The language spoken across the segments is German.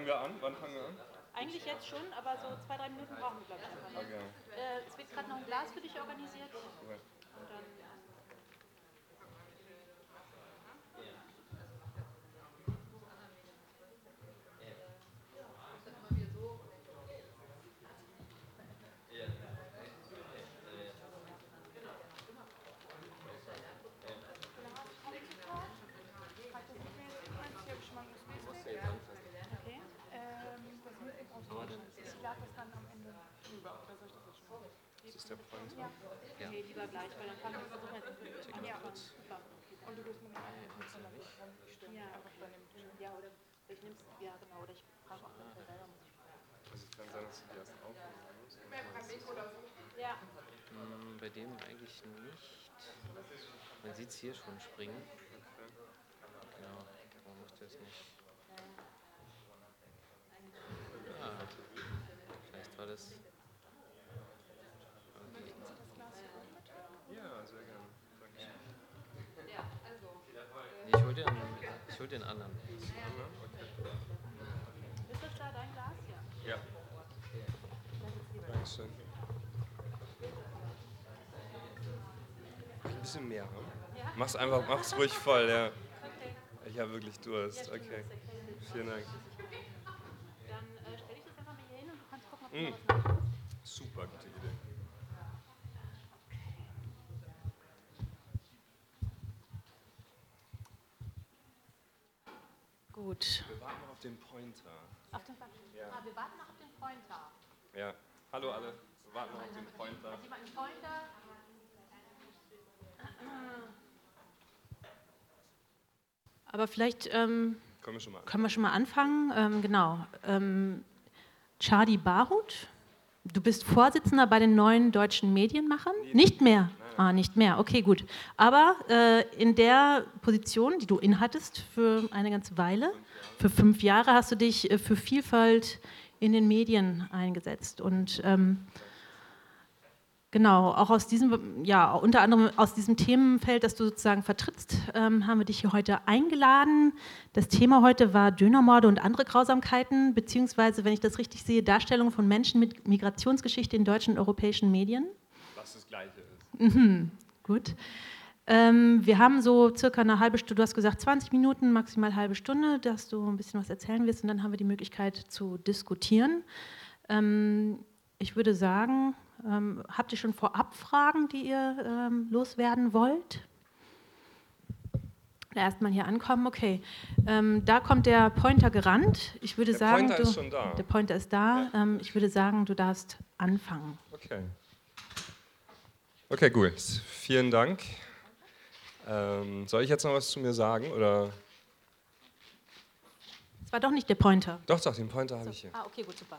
Fangen wir an? Wann fangen wir an? Eigentlich jetzt schon, aber so zwei, drei Minuten brauchen wir, glaube ich. Okay. Äh, es wird gerade noch ein Glas für dich organisiert. Und dann, okay. Ähm, das mit Ich lade das dann am Ende drüber. Oder soll ich das jetzt schon? Das ist der Pointer. Ja. Nee, lieber gleich, weil dann kann man versuchen, jetzt anzufangen. Super. Und du willst mir noch nicht stellen, ja. einfach bei dem Ja, oder ich nehm's, ja genau, oder ich frage auch das selber. ich. Also es kann sein, dass du die erst aufnehmen musst. Ja. Hm, Bei dem eigentlich nicht. Man sieht es hier schon springen. Genau. Warum macht er es nicht? Ah, vielleicht war das. Okay. Ja, sehr gerne. Dankeschön. Nee, ich hol den, ich hol den anderen. Ist das da dein Glas? Ja. Ja. Dankeschön. Ein bisschen mehr, hm? Mach's einfach, mach's ruhig voll, ja. Okay. Ich habe wirklich Durst. Ja, Okay. Vielen Dank. Dann äh, stelle ich das einfach mal hier hin und du kannst gucken, ob du Mm. was. Super gute Idee. Gut. Wir warten noch auf den Pointer. Auf den ah, wir warten noch auf den Pointer. Ja. Hallo alle. Wir warten noch auf den Pointer. Hat jemand einen Pointer? Aber vielleicht ähm, Kommen wir schon mal an. können wir schon mal anfangen. Ähm, genau. Ähm, Charlie Barhut, du bist Vorsitzender bei den neuen deutschen Medienmachern? nicht mehr. Ah, nicht mehr. Okay, gut. Aber äh, in der Position, die du inhattest für eine ganze Weile, für fünf Jahre, hast du dich äh, für Vielfalt in den Medien eingesetzt. Und ähm, Genau, auch aus diesem, ja, unter anderem aus diesem Themenfeld, das du sozusagen vertrittst, ähm, haben wir dich hier heute eingeladen. Das Thema heute war Dönermorde und andere Grausamkeiten, beziehungsweise, wenn ich das richtig sehe, Darstellung von Menschen mit Migrationsgeschichte in deutschen und europäischen Medien. Was das Gleiche ist. Gut. Ähm, wir haben so circa eine halbe Stunde, du hast gesagt 20 Minuten, maximal halbe Stunde, dass du ein bisschen was erzählen wirst und dann haben wir die Möglichkeit zu diskutieren. Ähm, ich würde sagen, ähm, habt ihr schon vorab Fragen, die ihr ähm, loswerden wollt? Erstmal hier ankommen, okay. Ähm, da kommt der Pointer gerannt. Ich würde Der sagen, Pointer du, ist schon da. Der Pointer ist da. Ähm, ich würde sagen, du darfst anfangen. Okay. Okay, gut. Vielen Dank. Ähm, soll ich jetzt noch was zu mir sagen? Oder? Es war doch nicht der Pointer. Doch, doch, den Pointer habe ich hier. Ah, okay, gut, super.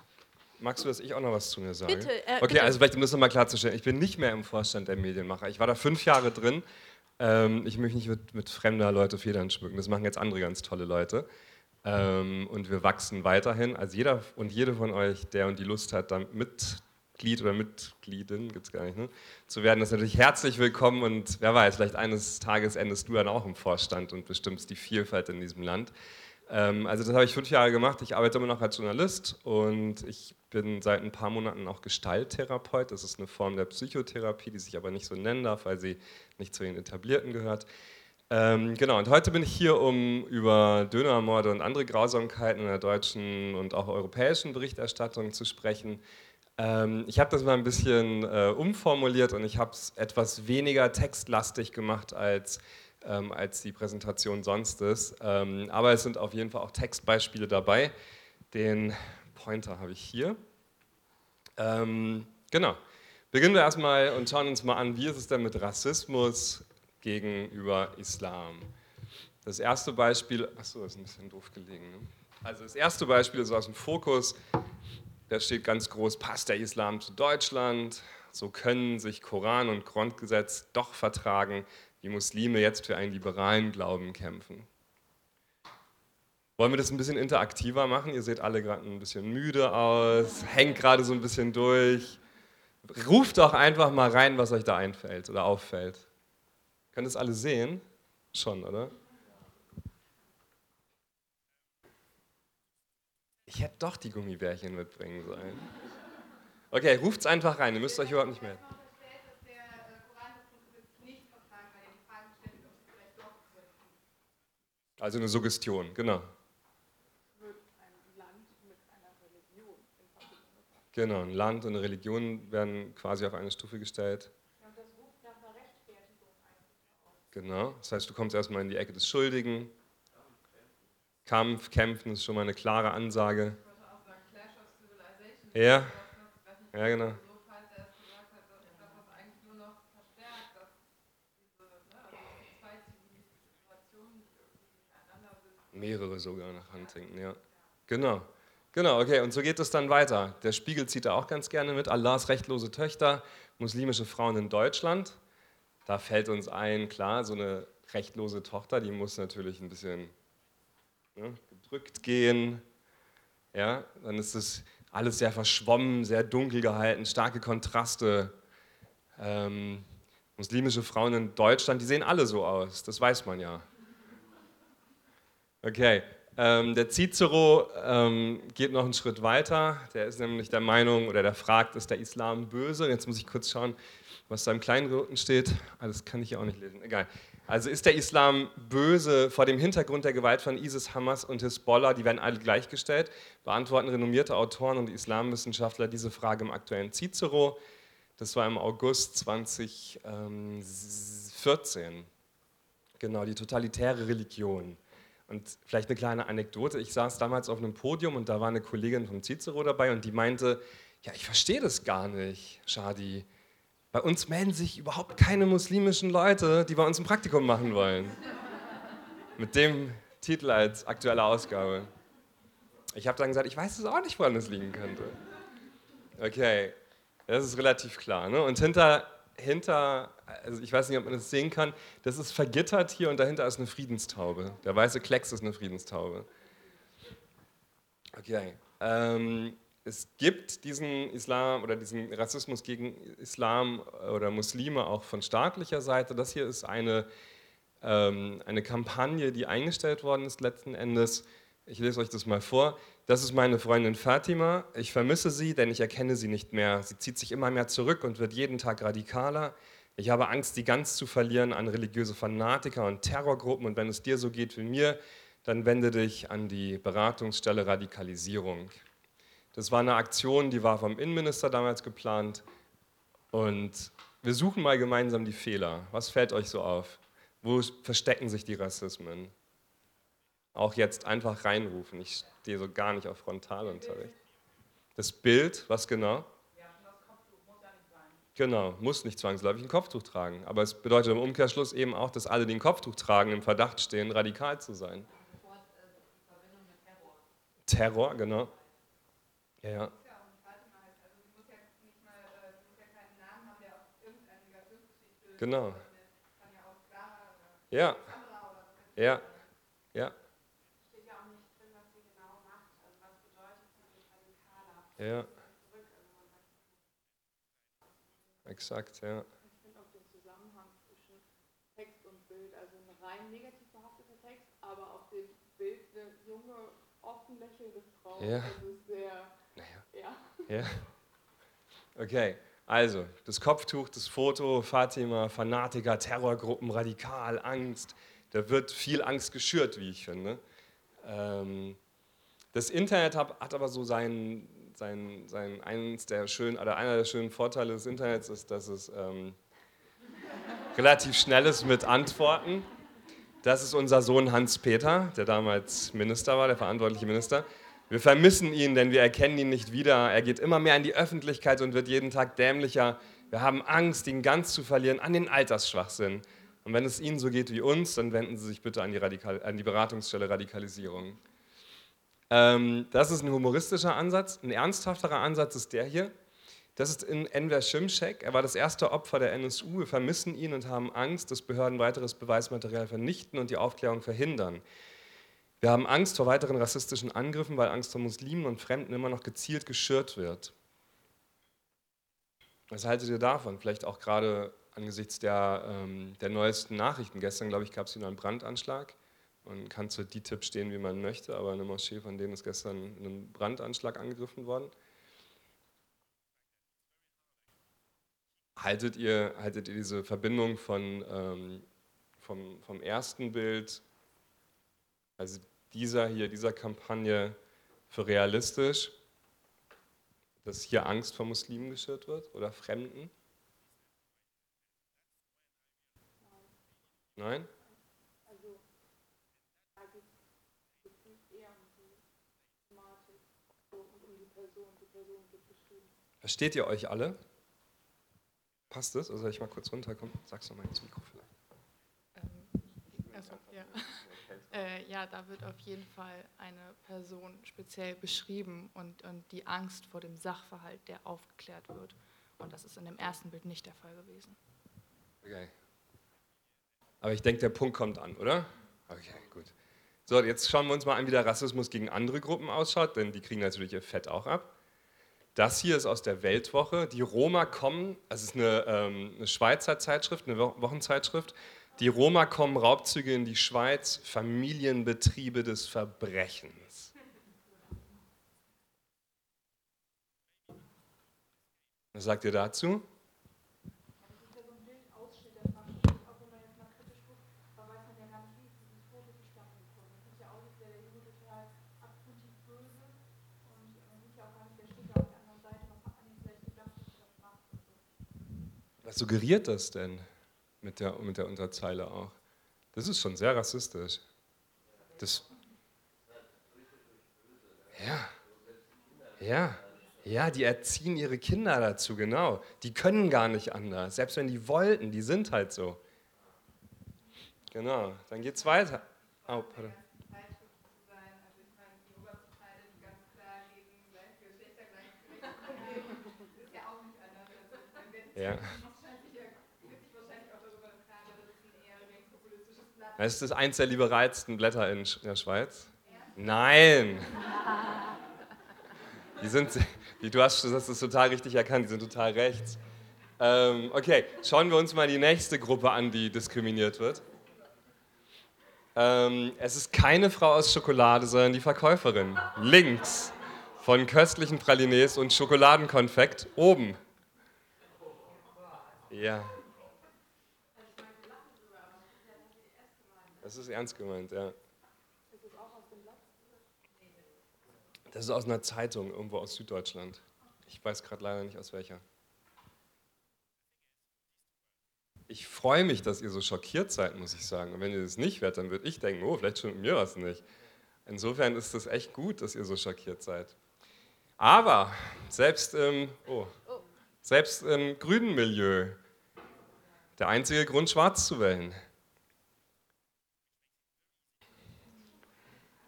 Magst du, dass ich auch noch was zu mir sage? Bitte, äh, okay, bitte. also vielleicht um das nochmal klarzustellen. Ich bin nicht mehr im Vorstand der Medienmacher. Ich war da fünf Jahre drin. Ähm, ich möchte nicht mit, mit fremder Leute Federn schmücken. Das machen jetzt andere ganz tolle Leute. Ähm, und wir wachsen weiterhin. Also jeder und jede von euch, der und die Lust hat, da Mitglied oder Mitgliedin, gibt es gar nicht, ne, zu werden, ist natürlich herzlich willkommen. Und wer weiß, vielleicht eines Tages endest du dann auch im Vorstand und bestimmst die Vielfalt in diesem Land. Ähm, also das habe ich fünf Jahre gemacht. Ich arbeite immer noch als Journalist und ich bin seit ein paar Monaten auch Gestalttherapeut. Das ist eine Form der Psychotherapie, die sich aber nicht so nennen darf, weil sie nicht zu den etablierten gehört. Ähm, genau, und heute bin ich hier, um über Dönermorde und andere Grausamkeiten in der deutschen und auch europäischen Berichterstattung zu sprechen. Ähm, ich habe das mal ein bisschen äh, umformuliert und ich habe es etwas weniger textlastig gemacht als ähm, als die Präsentation sonst ist. Ähm, aber es sind auf jeden Fall auch Textbeispiele dabei. Den Pointer habe ich hier. Ähm, genau. Beginnen wir erstmal und schauen uns mal an, wie ist es denn mit Rassismus gegenüber Islam. Das erste Beispiel, achso, ist ein bisschen doof gelegen. Ne? Also das erste Beispiel ist aus dem Fokus, da steht ganz groß, passt der Islam zu Deutschland? So können sich Koran und Grundgesetz doch vertragen, die Muslime jetzt für einen liberalen Glauben kämpfen. Wollen wir das ein bisschen interaktiver machen? Ihr seht alle gerade ein bisschen müde aus, hängt gerade so ein bisschen durch. Ruft doch einfach mal rein, was euch da einfällt oder auffällt. Könnt ihr es alle sehen? Schon, oder? Ich hätte doch die Gummibärchen mitbringen sollen. Okay, ruft's einfach rein, ihr müsst euch überhaupt nicht melden. Also eine Suggestion, genau. Genau, ein Land und eine Religion werden quasi auf eine Stufe gestellt. Genau, das heißt, du kommst erstmal in die Ecke des Schuldigen. Kampf, Kämpfen ist schon mal eine klare Ansage. Ja, ja genau. Mehrere sogar nach Huntington, ja. Genau. Genau, okay, und so geht es dann weiter. Der Spiegel zieht da auch ganz gerne mit. Allahs rechtlose Töchter, muslimische Frauen in Deutschland. Da fällt uns ein, klar, so eine rechtlose Tochter, die muss natürlich ein bisschen ne, gedrückt gehen. Ja, dann ist es alles sehr verschwommen, sehr dunkel gehalten, starke Kontraste. Ähm, muslimische Frauen in Deutschland, die sehen alle so aus, das weiß man ja. Okay, ähm, der Cicero ähm, geht noch einen Schritt weiter. Der ist nämlich der Meinung oder der fragt, ist der Islam böse? Jetzt muss ich kurz schauen, was da im Kleingedruckten steht. Ah, das kann ich ja auch nicht lesen. Egal. Also ist der Islam böse vor dem Hintergrund der Gewalt von ISIS, Hamas und Hisbollah? Die werden alle gleichgestellt. Beantworten renommierte Autoren und Islamwissenschaftler diese Frage im aktuellen Cicero. Das war im August 2014. Genau, die totalitäre Religion. Und vielleicht eine kleine Anekdote. Ich saß damals auf einem Podium und da war eine Kollegin vom Cicero dabei und die meinte, ja, ich verstehe das gar nicht, Shadi. Bei uns melden sich überhaupt keine muslimischen Leute, die bei uns ein Praktikum machen wollen. Mit dem Titel als aktuelle Ausgabe. Ich habe dann gesagt, ich weiß es auch nicht, woran es liegen könnte. Okay, das ist relativ klar. Ne? Und hinter hinter, also ich weiß nicht, ob man das sehen kann, das ist vergittert hier und dahinter ist eine Friedenstaube. Der weiße Klecks ist eine Friedenstaube. Okay. Ähm, es gibt diesen Islam oder diesen Rassismus gegen Islam oder Muslime auch von staatlicher Seite. Das hier ist eine, ähm, eine Kampagne, die eingestellt worden ist letzten Endes. Ich lese euch das mal vor. Das ist meine Freundin Fatima. Ich vermisse sie, denn ich erkenne sie nicht mehr. Sie zieht sich immer mehr zurück und wird jeden Tag radikaler. Ich habe Angst, sie ganz zu verlieren an religiöse Fanatiker und Terrorgruppen. Und wenn es dir so geht wie mir, dann wende dich an die Beratungsstelle Radikalisierung. Das war eine Aktion, die war vom Innenminister damals geplant. Und wir suchen mal gemeinsam die Fehler. Was fällt euch so auf? Wo verstecken sich die Rassismen? Auch jetzt einfach reinrufen. Ich stehe so gar nicht auf Frontalunterricht. Das Bild, was genau? Genau, muss nicht zwangsläufig ein Kopftuch tragen. Aber es bedeutet im Umkehrschluss eben auch, dass alle, die ein Kopftuch tragen, im Verdacht stehen, radikal zu sein. Terror, genau. Ja, ja. Genau. Ja. Ja. Ja. Ja. Exakt, ja. Ich finde auch den Zusammenhang zwischen Text und Bild, also ein rein negativ behafteter Text, aber auf dem Bild eine junge, offen lächelnde Frau. Ja. Also sehr, naja. ja. Ja. Okay, also das Kopftuch, das Foto, Fatima, Fanatiker, Terrorgruppen, Radikal, Angst. Da wird viel Angst geschürt, wie ich finde. Ähm, das Internet hat aber so seinen sein, sein eins der schönen, oder einer der schönen Vorteile des Internets ist, dass es ähm, relativ schnell ist mit Antworten. Das ist unser Sohn Hans-Peter, der damals Minister war, der verantwortliche Minister. Wir vermissen ihn, denn wir erkennen ihn nicht wieder. Er geht immer mehr in die Öffentlichkeit und wird jeden Tag dämlicher. Wir haben Angst, ihn ganz zu verlieren an den Altersschwachsinn. Und wenn es Ihnen so geht wie uns, dann wenden Sie sich bitte an die, Radikal an die Beratungsstelle Radikalisierung. Ähm, das ist ein humoristischer Ansatz. Ein ernsthafterer Ansatz ist der hier. Das ist in Enver Şimşek. Er war das erste Opfer der NSU. Wir vermissen ihn und haben Angst, dass Behörden weiteres Beweismaterial vernichten und die Aufklärung verhindern. Wir haben Angst vor weiteren rassistischen Angriffen, weil Angst vor Muslimen und Fremden immer noch gezielt geschürt wird. Was haltet ihr davon? Vielleicht auch gerade angesichts der, ähm, der neuesten Nachrichten. Gestern, glaube ich, gab es wieder einen Brandanschlag und kann zu DITIB stehen, wie man möchte, aber eine Moschee von denen ist gestern in einem Brandanschlag angegriffen worden. Haltet ihr, haltet ihr diese Verbindung von, ähm, vom, vom ersten Bild, also dieser hier, dieser Kampagne, für realistisch, dass hier Angst vor Muslimen geschürt wird oder Fremden? Nein? Also, da geht es eher um die Thematik so, und um die Person. Die Person wird beschrieben. Versteht ihr euch alle? Passt es? Also soll ich mal kurz runterkommen? Sag's doch mal ins Mikro vielleicht. Ähm, also, ja. Äh, ja, da wird auf jeden Fall eine Person speziell beschrieben und, und die Angst vor dem Sachverhalt, der aufgeklärt wird. Und das ist in dem ersten Bild nicht der Fall gewesen. Okay. Aber ich denke, der Punkt kommt an, oder? Okay, gut. So, jetzt schauen wir uns mal an, wie der Rassismus gegen andere Gruppen ausschaut, denn die kriegen natürlich ihr Fett auch ab. Das hier ist aus der Weltwoche. Die Roma kommen, das ist eine, ähm, eine Schweizer Zeitschrift, eine Wochenzeitschrift. Die Roma kommen Raubzüge in die Schweiz, Familienbetriebe des Verbrechens. Was sagt ihr dazu? Was suggeriert das denn mit der, mit der Unterzeile auch? Das ist schon sehr rassistisch. Das, ja, ja, ja, die erziehen ihre Kinder dazu, genau. Die können gar nicht anders. Selbst wenn die wollten, die sind halt so. Genau, dann geht's weiter. Oh, pardon. Ja. Das ist eins der liberalsten Blätter in der Schweiz. Nein! Die sind, die, du hast das ist total richtig erkannt, die sind total rechts. Ähm, okay, schauen wir uns mal die nächste Gruppe an, die diskriminiert wird. Ähm, es ist keine Frau aus Schokolade, sondern die Verkäuferin. Links von köstlichen Pralines und Schokoladenkonfekt oben. Ja. Das ist ernst gemeint, ja. Das ist aus einer Zeitung, irgendwo aus Süddeutschland. Ich weiß gerade leider nicht aus welcher. Ich freue mich, dass ihr so schockiert seid, muss ich sagen. Und wenn ihr das nicht werdet, dann würde ich denken, oh, vielleicht stimmt mir was nicht. Insofern ist es echt gut, dass ihr so schockiert seid. Aber selbst im, oh, selbst im grünen Milieu, der einzige Grund, schwarz zu wählen.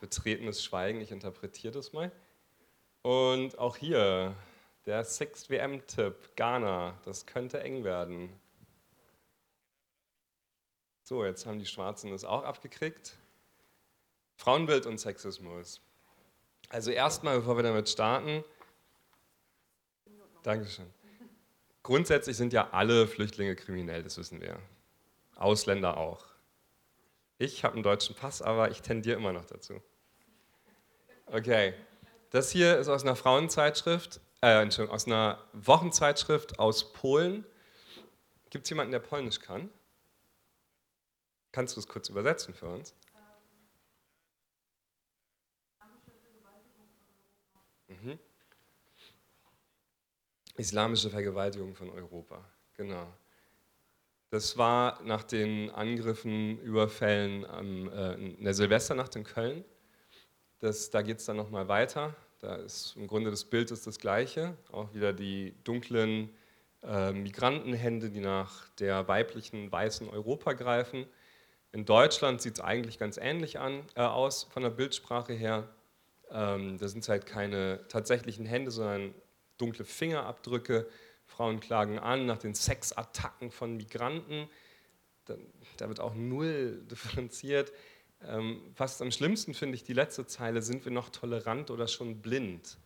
Betretenes Schweigen, ich interpretiere das mal. Und auch hier der Sixth WM-Tipp, Ghana, das könnte eng werden. So, jetzt haben die Schwarzen das auch abgekriegt. Frauenbild und Sexismus. Also erstmal, bevor wir damit starten, Dankeschön. Grundsätzlich sind ja alle Flüchtlinge kriminell, das wissen wir. Ausländer auch. Ich habe einen deutschen Pass, aber ich tendiere immer noch dazu. Okay, das hier ist aus einer Frauenzeitschrift, äh, Entschuldigung, aus einer Wochenzeitschrift aus Polen. Gibt es jemanden, der Polnisch kann? Kannst du es kurz übersetzen für uns? Mhm. Islamische Vergewaltigung von Europa, genau. Das war nach den Angriffen, Überfällen am, äh, in der Silvesternacht in Köln. Das, da geht es dann nochmal weiter. Da ist im Grunde das Bild ist das gleiche. Auch wieder die dunklen äh, Migrantenhände, die nach der weiblichen weißen Europa greifen. In Deutschland sieht es eigentlich ganz ähnlich an, äh, aus von der Bildsprache her. Ähm, da sind halt keine tatsächlichen Hände, sondern dunkle Fingerabdrücke. Frauen klagen an nach den Sexattacken von Migranten. Da, da wird auch null differenziert. Ähm, fast am schlimmsten finde ich die letzte Zeile, sind wir noch tolerant oder schon blind?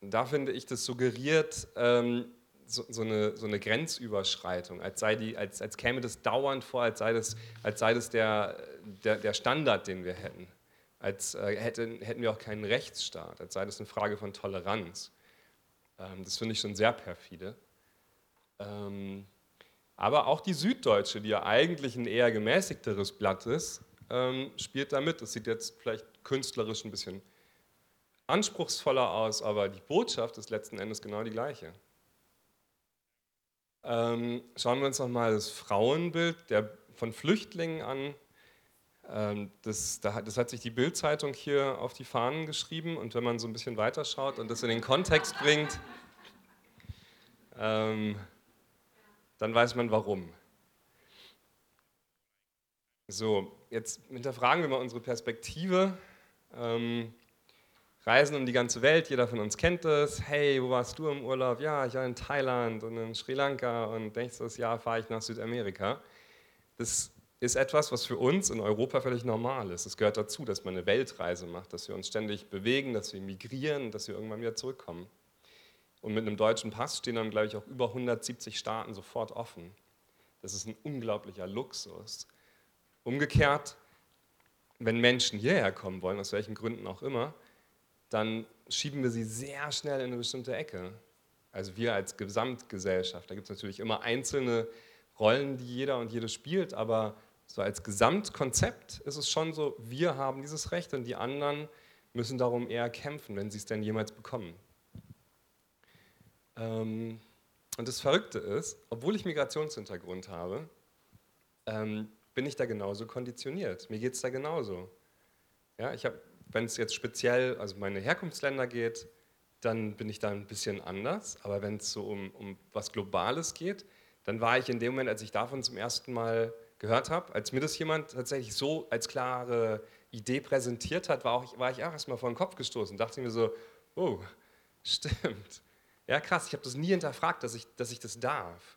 Da finde ich, das suggeriert, ähm, so, so, eine, so eine Grenzüberschreitung, als, sei die, als, als käme das dauernd vor, als sei das, als sei das der, der, der Standard, den wir hätten. Als äh, hätten, hätten wir auch keinen Rechtsstaat, als sei das eine Frage von Toleranz. Ähm, das finde ich schon sehr perfide. Ähm, aber auch die Süddeutsche, die ja eigentlich ein eher gemäßigteres Blatt ist, ähm, spielt da mit. Das sieht jetzt vielleicht künstlerisch ein bisschen anspruchsvoller aus, aber die Botschaft ist letzten Endes genau die gleiche. Ähm, schauen wir uns nochmal das Frauenbild der, von Flüchtlingen an. Ähm, das, das, hat sich die Bild-Zeitung hier auf die Fahnen geschrieben und wenn man so ein bisschen weiterschaut und das in den Kontext bringt, ähm, dann weiß man warum. So, jetzt hinterfragen wir mal unsere Perspektive. Ähm, Reisen um die ganze Welt, jeder von uns kennt das. Hey, wo warst du im Urlaub? Ja, ich war in Thailand und in Sri Lanka und nächstes Jahr fahre ich nach Südamerika. Das ist etwas, was für uns in Europa völlig normal ist. Es gehört dazu, dass man eine Weltreise macht, dass wir uns ständig bewegen, dass wir migrieren, dass wir irgendwann wieder zurückkommen. Und mit einem deutschen Pass stehen dann, glaube ich, auch über 170 Staaten sofort offen. Das ist ein unglaublicher Luxus. Umgekehrt, wenn Menschen hierher kommen wollen, aus welchen Gründen auch immer, dann schieben wir sie sehr schnell in eine bestimmte Ecke. Also wir als Gesamtgesellschaft. Da gibt es natürlich immer einzelne Rollen, die jeder und jede spielt, aber so als Gesamtkonzept ist es schon so, wir haben dieses Recht und die anderen müssen darum eher kämpfen, wenn sie es denn jemals bekommen. Ähm, und das Verrückte ist, obwohl ich Migrationshintergrund habe, ähm, bin ich da genauso konditioniert. Mir geht es da genauso. Ja, ich habe wenn es jetzt speziell, also meine Herkunftsländer geht, dann bin ich da ein bisschen anders. Aber wenn es so um, um was Globales geht, dann war ich in dem Moment, als ich davon zum ersten Mal gehört habe, als mir das jemand tatsächlich so als klare Idee präsentiert hat, war, auch, war ich auch erstmal vor den Kopf gestoßen. Dachte mir so, oh, stimmt. Ja, krass, ich habe das nie hinterfragt, dass ich, dass ich das darf.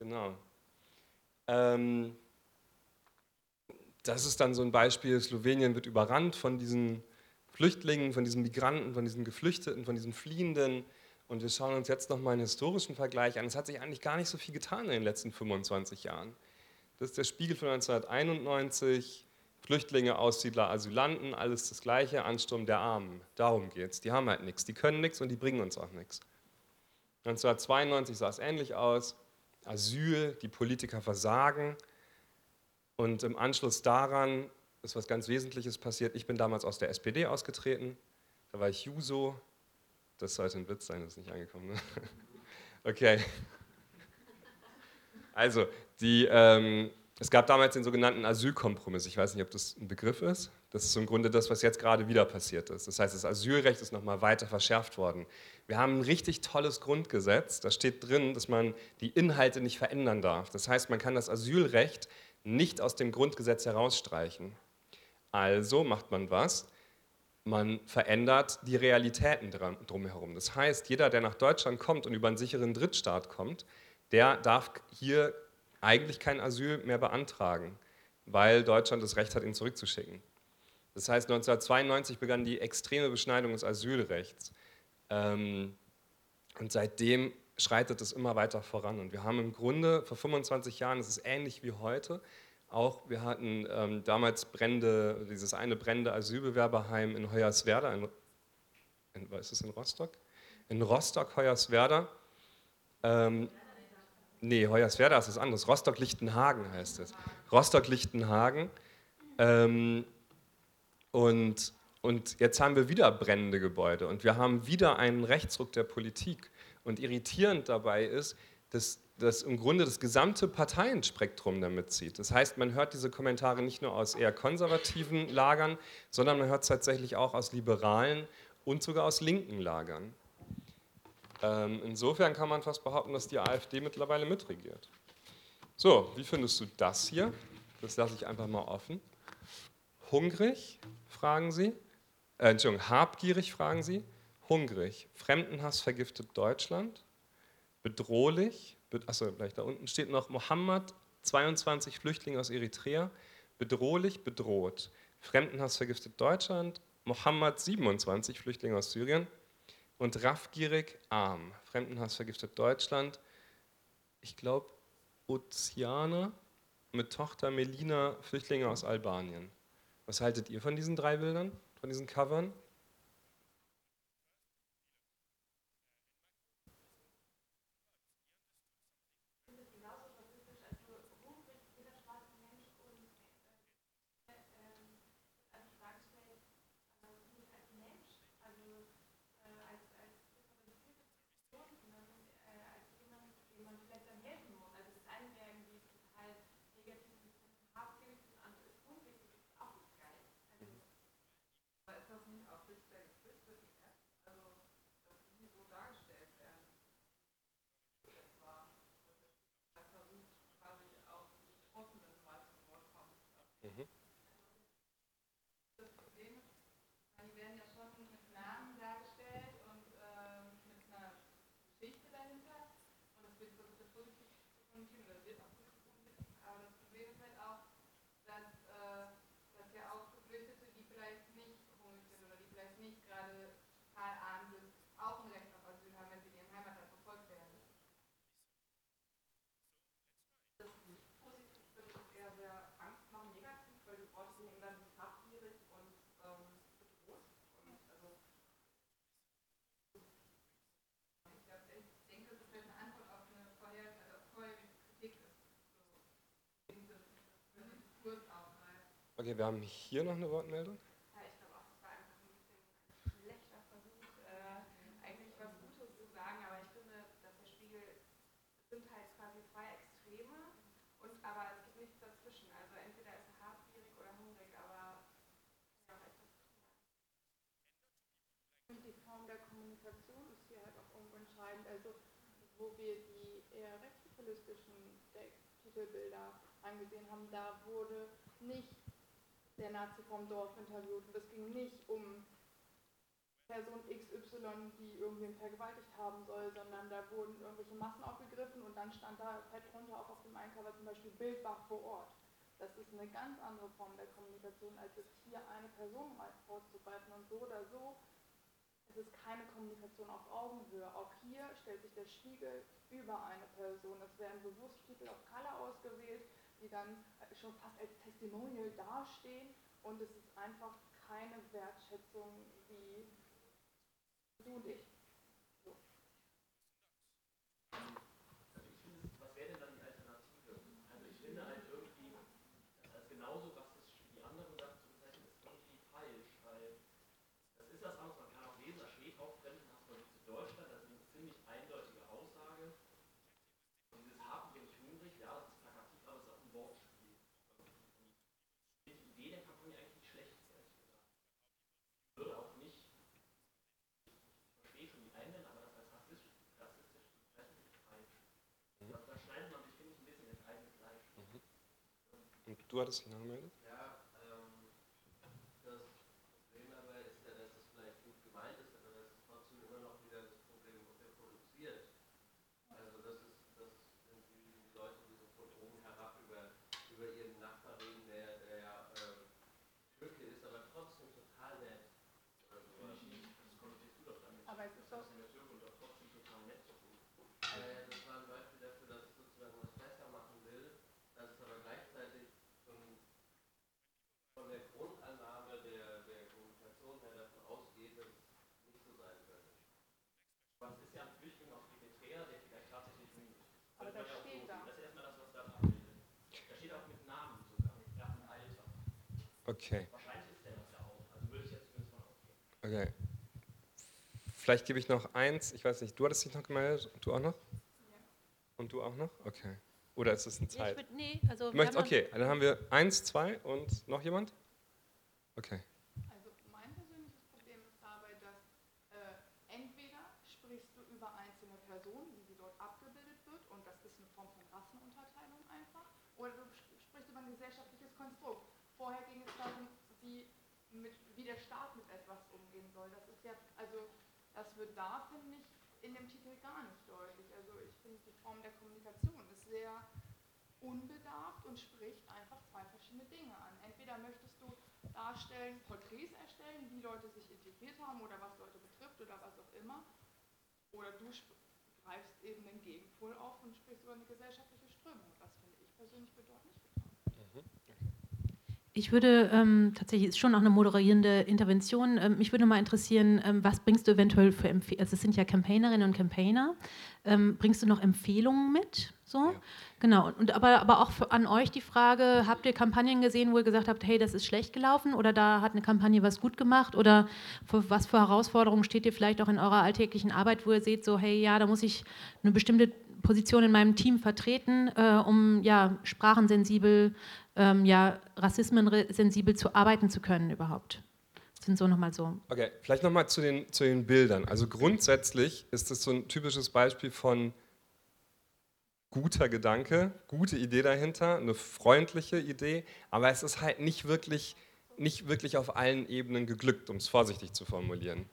Genau. Ähm, das ist dann so ein Beispiel, Slowenien wird überrannt von diesen Flüchtlingen, von diesen Migranten, von diesen Geflüchteten, von diesen Fliehenden. Und wir schauen uns jetzt nochmal einen historischen Vergleich an. Es hat sich eigentlich gar nicht so viel getan in den letzten 25 Jahren. Das ist der Spiegel von 1991. Flüchtlinge, Aussiedler, Asylanten, alles das Gleiche, Ansturm der Armen. Darum geht es. Die haben halt nichts, die können nichts und die bringen uns auch nichts. 1992 sah es ähnlich aus. Asyl, die Politiker versagen, und im Anschluss daran ist was ganz Wesentliches passiert. Ich bin damals aus der SPD ausgetreten. Da war ich Juso. Das sollte ein Witz sein, das ist nicht angekommen. Ne? Okay. Also, die, ähm, es gab damals den sogenannten Asylkompromiss. Ich weiß nicht, ob das ein Begriff ist. Das ist im Grunde das, was jetzt gerade wieder passiert ist. Das heißt, das Asylrecht ist nochmal weiter verschärft worden. Wir haben ein richtig tolles Grundgesetz. Da steht drin, dass man die Inhalte nicht verändern darf. Das heißt, man kann das Asylrecht nicht aus dem Grundgesetz herausstreichen. Also macht man was? Man verändert die Realitäten drumherum. Das heißt, jeder, der nach Deutschland kommt und über einen sicheren Drittstaat kommt, der darf hier eigentlich kein Asyl mehr beantragen, weil Deutschland das Recht hat, ihn zurückzuschicken. Das heißt, 1992 begann die extreme Beschneidung des Asylrechts. Ähm, und seitdem schreitet es immer weiter voran. Und wir haben im Grunde vor 25 Jahren, es ist ähnlich wie heute, auch, wir hatten ähm, damals Brände, dieses eine brennende Asylbewerberheim in Hoyerswerda, in, in, ist es in Rostock? In Rostock, Hoyerswerda. Ähm, nee, Hoyerswerda ist was anderes. Rostock-Lichtenhagen heißt es. Rostock-Lichtenhagen. Ähm, und, und jetzt haben wir wieder brennende Gebäude und wir haben wieder einen Rechtsruck der Politik. Und irritierend dabei ist, dass, dass im Grunde das gesamte Parteienspektrum damit zieht. Das heißt, man hört diese Kommentare nicht nur aus eher konservativen Lagern, sondern man hört es tatsächlich auch aus liberalen und sogar aus linken Lagern. Ähm, insofern kann man fast behaupten, dass die AfD mittlerweile mitregiert. So, wie findest du das hier? Das lasse ich einfach mal offen. Hungrig, fragen Sie. Äh, Entschuldigung, habgierig, fragen Sie. Hungrig. Fremdenhass vergiftet Deutschland. Bedrohlich. Achso, gleich da unten steht noch Mohammed, 22 Flüchtlinge aus Eritrea. Bedrohlich, bedroht. Fremdenhass vergiftet Deutschland. Mohammed, 27 Flüchtlinge aus Syrien. Und raffgierig, arm. Fremdenhass vergiftet Deutschland. Ich glaube, Ozeaner mit Tochter Melina, Flüchtlinge aus Albanien. Was haltet ihr von diesen drei Bildern, von diesen Covern? Okay, wir haben hier noch eine Wortmeldung. Ja, ich glaube auch, das war einfach ein bisschen ein schlechter Versuch, äh, eigentlich was Gutes zu sagen, aber ich finde, dass der Spiegel, es sind halt quasi zwei Extreme, und, aber es gibt nichts dazwischen. Also entweder ist er habgierig oder hungrig, aber ja, Und die Form der Kommunikation ist hier halt auch irgendwo entscheidend. Also wo wir die eher rechtspopulistischen Titelbilder angesehen haben, da wurde nicht der Nazi vom Dorf interviewt. Und es ging nicht um Person XY, die irgendwen vergewaltigt haben soll, sondern da wurden irgendwelche Massen aufgegriffen und dann stand da fett runter auch auf dem Eincover zum Beispiel Bild war vor Ort. Das ist eine ganz andere Form der Kommunikation, als es hier eine Person mal vorzugreifen und so oder so. Es ist keine Kommunikation auf Augenhöhe. Auch hier stellt sich der Spiegel über eine Person. Es werden bewusst Titel auf Color ausgewählt, die dann schon fast als Testimonial dastehen und es ist einfach keine Wertschätzung wie du und ich. Du hattest dich Okay. Okay. Vielleicht gebe ich noch eins, ich weiß nicht, du hattest dich noch gemeldet du auch noch? Ja. Und du auch noch? Okay. Oder ist das eine Zeit? Würd, nee, also du möchtest, okay, dann haben wir eins, zwei und noch jemand? Okay. Das wird da, finde ich, in dem Titel gar nicht deutlich. Also ich finde, die Form der Kommunikation ist sehr unbedarft und spricht einfach zwei verschiedene Dinge an. Entweder möchtest du darstellen, Porträts erstellen, wie Leute sich integriert haben oder was Leute betrifft oder was auch immer. Oder du greifst eben den Gegenpol auf und sprichst über eine gesellschaftliche Strömung. Das finde ich persönlich nicht getan. Ich würde ähm, tatsächlich, ist schon auch eine moderierende Intervention. Ähm, mich würde mal interessieren, ähm, was bringst du eventuell für Empfehlungen? Also es sind ja Campaignerinnen und Campaigner. Ähm, bringst du noch Empfehlungen mit? So? Ja. Genau. Und aber, aber auch für, an euch die Frage: Habt ihr Kampagnen gesehen, wo ihr gesagt habt, hey, das ist schlecht gelaufen oder da hat eine Kampagne was gut gemacht? Oder für, was für Herausforderungen steht ihr vielleicht auch in eurer alltäglichen Arbeit, wo ihr seht, so, hey, ja, da muss ich eine bestimmte Position in meinem Team vertreten, äh, um ja, sprachensensibel ähm, ja, rassismensensibel zu arbeiten zu können überhaupt. Das sind so nochmal so. Okay, vielleicht nochmal zu den, zu den Bildern. Also grundsätzlich ist das so ein typisches Beispiel von guter Gedanke, gute Idee dahinter, eine freundliche Idee, aber es ist halt nicht wirklich, nicht wirklich auf allen Ebenen geglückt, um es vorsichtig zu formulieren.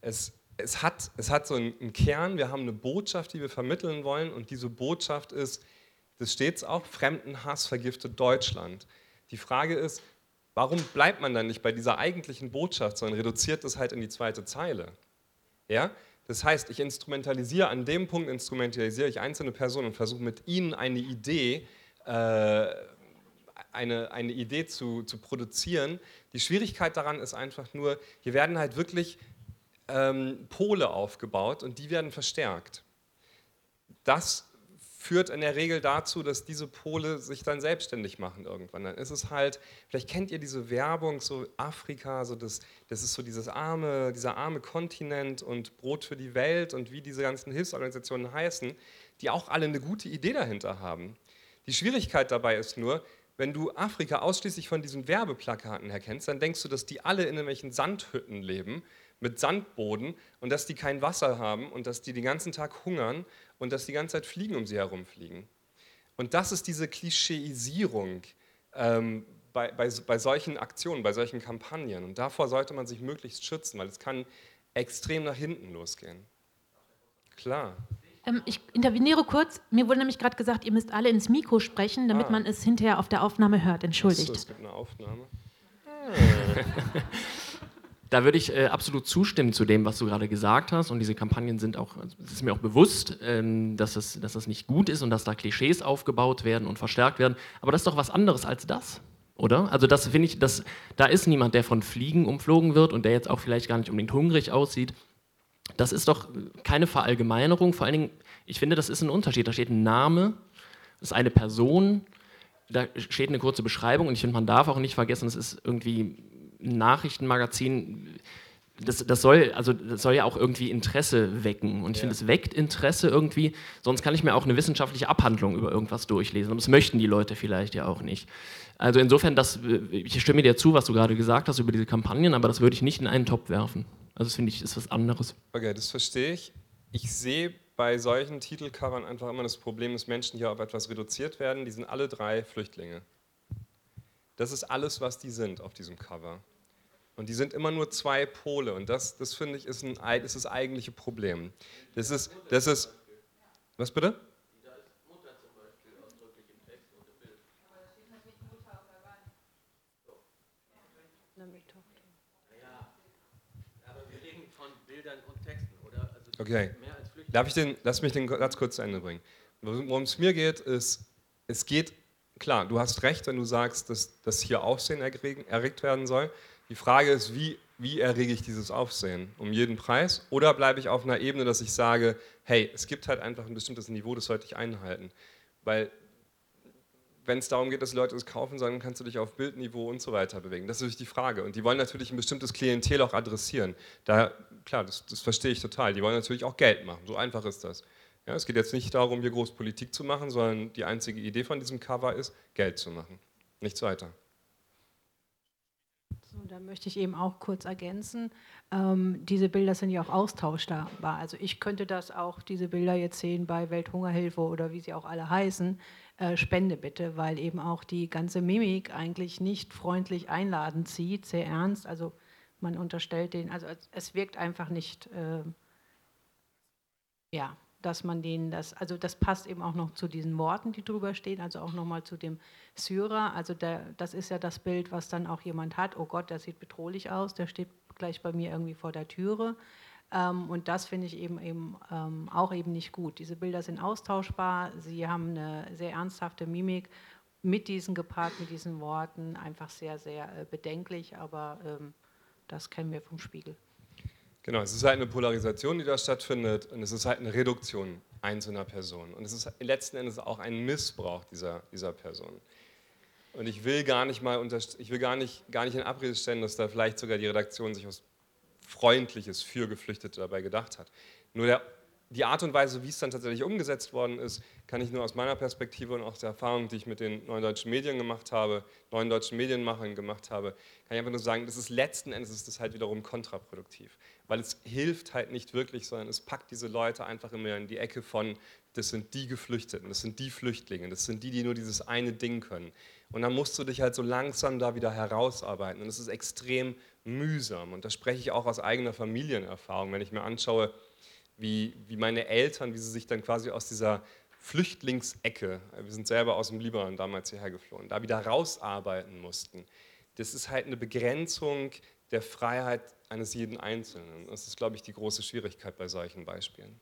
Es, es, hat, es hat so einen Kern, wir haben eine Botschaft, die wir vermitteln wollen und diese Botschaft ist, das steht auch, Fremdenhass vergiftet Deutschland. Die Frage ist, warum bleibt man dann nicht bei dieser eigentlichen Botschaft, sondern reduziert das halt in die zweite Zeile? Ja? Das heißt, ich instrumentalisiere, an dem Punkt instrumentalisiere ich einzelne Personen und versuche mit ihnen eine Idee, äh, eine, eine Idee zu, zu produzieren. Die Schwierigkeit daran ist einfach nur, hier werden halt wirklich ähm, Pole aufgebaut und die werden verstärkt. Das führt in der Regel dazu, dass diese Pole sich dann selbstständig machen irgendwann. Dann ist es halt, vielleicht kennt ihr diese Werbung, so Afrika, so das, das ist so dieses arme, dieser arme Kontinent und Brot für die Welt und wie diese ganzen Hilfsorganisationen heißen, die auch alle eine gute Idee dahinter haben. Die Schwierigkeit dabei ist nur, wenn du Afrika ausschließlich von diesen Werbeplakaten her kennst, dann denkst du, dass die alle in irgendwelchen Sandhütten leben mit Sandboden und dass die kein Wasser haben und dass die den ganzen Tag hungern und dass die ganze Zeit Fliegen um sie herumfliegen. Und das ist diese Klischeisierung ähm, bei, bei, bei solchen Aktionen, bei solchen Kampagnen. Und davor sollte man sich möglichst schützen, weil es kann extrem nach hinten losgehen. Klar. Ähm, ich interveniere kurz. Mir wurde nämlich gerade gesagt, ihr müsst alle ins Mikro sprechen, damit ah. man es hinterher auf der Aufnahme hört. Entschuldigt. So, es gibt eine Aufnahme. Da würde ich äh, absolut zustimmen zu dem, was du gerade gesagt hast. Und diese Kampagnen sind auch, es ist mir auch bewusst, ähm, dass, es, dass das nicht gut ist und dass da Klischees aufgebaut werden und verstärkt werden. Aber das ist doch was anderes als das, oder? Also das finde ich, das, da ist niemand, der von Fliegen umflogen wird und der jetzt auch vielleicht gar nicht unbedingt hungrig aussieht. Das ist doch keine Verallgemeinerung. Vor allen Dingen, ich finde, das ist ein Unterschied. Da steht ein Name, das ist eine Person, da steht eine kurze Beschreibung und ich finde, man darf auch nicht vergessen, es ist irgendwie Nachrichtenmagazin, das, das, soll, also das soll ja auch irgendwie Interesse wecken. Und ich ja. finde, es weckt Interesse irgendwie, sonst kann ich mir auch eine wissenschaftliche Abhandlung über irgendwas durchlesen. Und das möchten die Leute vielleicht ja auch nicht. Also insofern, das, ich stimme dir zu, was du gerade gesagt hast über diese Kampagnen, aber das würde ich nicht in einen Topf werfen. Also das finde ich, ist was anderes. Okay, das verstehe ich. Ich sehe bei solchen Titelcovern einfach immer das Problem, dass Menschen hier auf etwas reduziert werden. Die sind alle drei Flüchtlinge. Das ist alles, was die sind auf diesem Cover. Und die sind immer nur zwei Pole. Und das, das finde ich, ist, ein, ist das eigentliche Problem. Das ist, das ist, was bitte? Okay. Darf ich den, lass mich den Satz kurz zu Ende bringen. Worum es mir geht, ist, es geht klar, du hast recht, wenn du sagst, dass das hier Aufsehen erregt werden soll. Die Frage ist, wie, wie errege ich dieses Aufsehen? Um jeden Preis? Oder bleibe ich auf einer Ebene, dass ich sage, hey, es gibt halt einfach ein bestimmtes Niveau, das sollte ich einhalten. Weil wenn es darum geht, dass Leute es kaufen sollen, kannst du dich auf Bildniveau und so weiter bewegen. Das ist natürlich die Frage. Und die wollen natürlich ein bestimmtes Klientel auch adressieren. Da, klar, das, das verstehe ich total. Die wollen natürlich auch Geld machen. So einfach ist das. Ja, es geht jetzt nicht darum, hier groß Politik zu machen, sondern die einzige Idee von diesem Cover ist, Geld zu machen. Nichts weiter. So, da möchte ich eben auch kurz ergänzen. Ähm, diese Bilder sind ja auch austauschbar. Also ich könnte das auch, diese Bilder jetzt sehen bei Welthungerhilfe oder wie sie auch alle heißen. Äh, Spende bitte, weil eben auch die ganze Mimik eigentlich nicht freundlich einladend sieht, sehr ernst. Also man unterstellt den, also es wirkt einfach nicht, äh, ja, dass man denen das, also das passt eben auch noch zu diesen Worten, die drüber stehen, also auch nochmal zu dem Syrer. Also der, das ist ja das Bild, was dann auch jemand hat, oh Gott, der sieht bedrohlich aus, der steht gleich bei mir irgendwie vor der Türe. Ähm, und das finde ich eben, eben ähm, auch eben nicht gut. Diese Bilder sind austauschbar, sie haben eine sehr ernsthafte Mimik mit diesen gepaart, mit diesen Worten, einfach sehr, sehr äh, bedenklich, aber ähm, das kennen wir vom Spiegel. Genau, es ist halt eine Polarisation, die da stattfindet und es ist halt eine Reduktion einzelner Personen. Und es ist letzten Endes auch ein Missbrauch dieser, dieser Person. Und ich will gar nicht mal ich will gar nicht, gar nicht in Abrede stellen, dass da vielleicht sogar die Redaktion sich was Freundliches für Geflüchtete dabei gedacht hat. Nur der, die Art und Weise, wie es dann tatsächlich umgesetzt worden ist, kann ich nur aus meiner Perspektive und aus der Erfahrung, die ich mit den neuen deutschen Medien gemacht habe, neuen deutschen Medienmachern gemacht habe, kann ich einfach nur sagen, das ist letzten Endes ist das halt wiederum kontraproduktiv. Weil es hilft halt nicht wirklich, sondern es packt diese Leute einfach immer in die Ecke von, das sind die Geflüchteten, das sind die Flüchtlinge, das sind die, die nur dieses eine Ding können. Und dann musst du dich halt so langsam da wieder herausarbeiten. Und das ist extrem mühsam. Und da spreche ich auch aus eigener Familienerfahrung, wenn ich mir anschaue, wie, wie meine Eltern, wie sie sich dann quasi aus dieser Flüchtlingsecke, wir sind selber aus dem Libanon damals hierher geflohen, da wieder rausarbeiten mussten. Das ist halt eine Begrenzung der Freiheit eines jeden Einzelnen. Das ist, glaube ich, die große Schwierigkeit bei solchen Beispielen.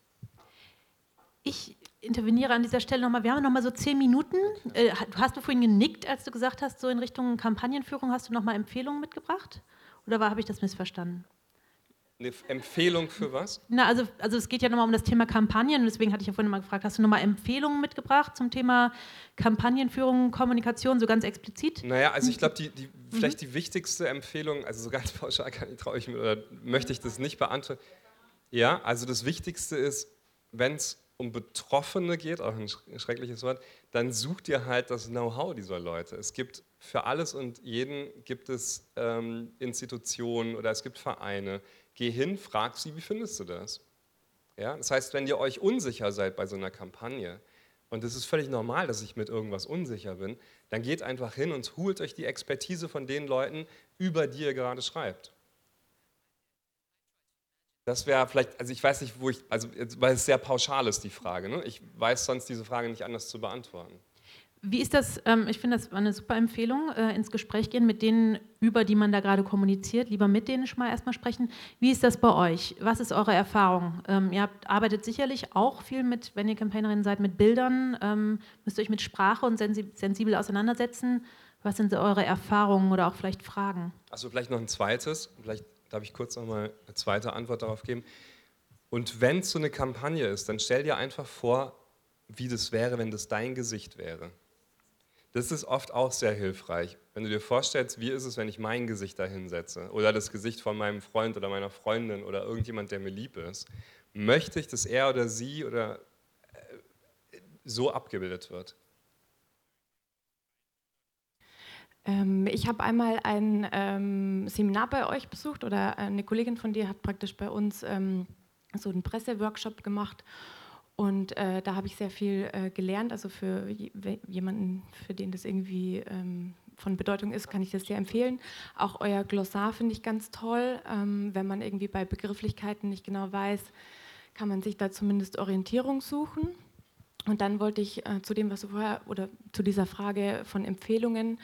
Ich interveniere an dieser Stelle nochmal. Wir haben nochmal so zehn Minuten. Äh, hast du vorhin genickt, als du gesagt hast, so in Richtung Kampagnenführung, hast du nochmal Empfehlungen mitgebracht? Oder habe ich das missverstanden? Eine Empfehlung für was? Na, also, also es geht ja nochmal um das Thema Kampagnen und deswegen hatte ich ja vorhin mal gefragt, hast du nochmal Empfehlungen mitgebracht zum Thema Kampagnenführung, Kommunikation, so ganz explizit? Naja, also ich glaube, die, die, mhm. vielleicht die wichtigste Empfehlung, also so ganz pauschal traue ich mir, oder möchte ich das nicht beantworten. Ja, also das Wichtigste ist, wenn es um Betroffene geht, auch ein schreckliches Wort, dann sucht ihr halt das Know-how dieser Leute. Es gibt für alles und jeden gibt es ähm, Institutionen oder es gibt Vereine. Geh hin, frag sie, wie findest du das? Ja, das heißt, wenn ihr euch unsicher seid bei so einer Kampagne, und es ist völlig normal, dass ich mit irgendwas unsicher bin, dann geht einfach hin und holt euch die Expertise von den Leuten, über die ihr gerade schreibt. Das wäre vielleicht, also ich weiß nicht, wo ich, also weil es sehr pauschal ist, die Frage. Ne? Ich weiß sonst diese Frage nicht anders zu beantworten. Wie ist das, ähm, ich finde das eine super Empfehlung, äh, ins Gespräch gehen mit denen, über die man da gerade kommuniziert, lieber mit denen schon mal erstmal sprechen. Wie ist das bei euch? Was ist eure Erfahrung? Ähm, ihr habt, arbeitet sicherlich auch viel mit, wenn ihr Campaignerin seid, mit Bildern, ähm, müsst ihr euch mit Sprache und sensibel auseinandersetzen. Was sind so eure Erfahrungen oder auch vielleicht Fragen? Also vielleicht noch ein zweites, vielleicht darf ich kurz noch mal eine zweite Antwort darauf geben. Und wenn es so eine Kampagne ist, dann stell dir einfach vor, wie das wäre, wenn das dein Gesicht wäre. Das ist oft auch sehr hilfreich. Wenn du dir vorstellst, wie ist es, wenn ich mein Gesicht da hinsetze oder das Gesicht von meinem Freund oder meiner Freundin oder irgendjemand, der mir lieb ist, möchte ich, dass er oder sie oder äh, so abgebildet wird. Ähm, ich habe einmal ein ähm, Seminar bei euch besucht oder eine Kollegin von dir hat praktisch bei uns ähm, so einen Presseworkshop gemacht und äh, da habe ich sehr viel äh, gelernt. Also für jemanden, für den das irgendwie ähm, von Bedeutung ist, kann ich das sehr empfehlen. Auch euer Glossar finde ich ganz toll. Ähm, wenn man irgendwie bei Begrifflichkeiten nicht genau weiß, kann man sich da zumindest Orientierung suchen. Und dann wollte ich äh, zu dem, was du vorher oder zu dieser Frage von Empfehlungen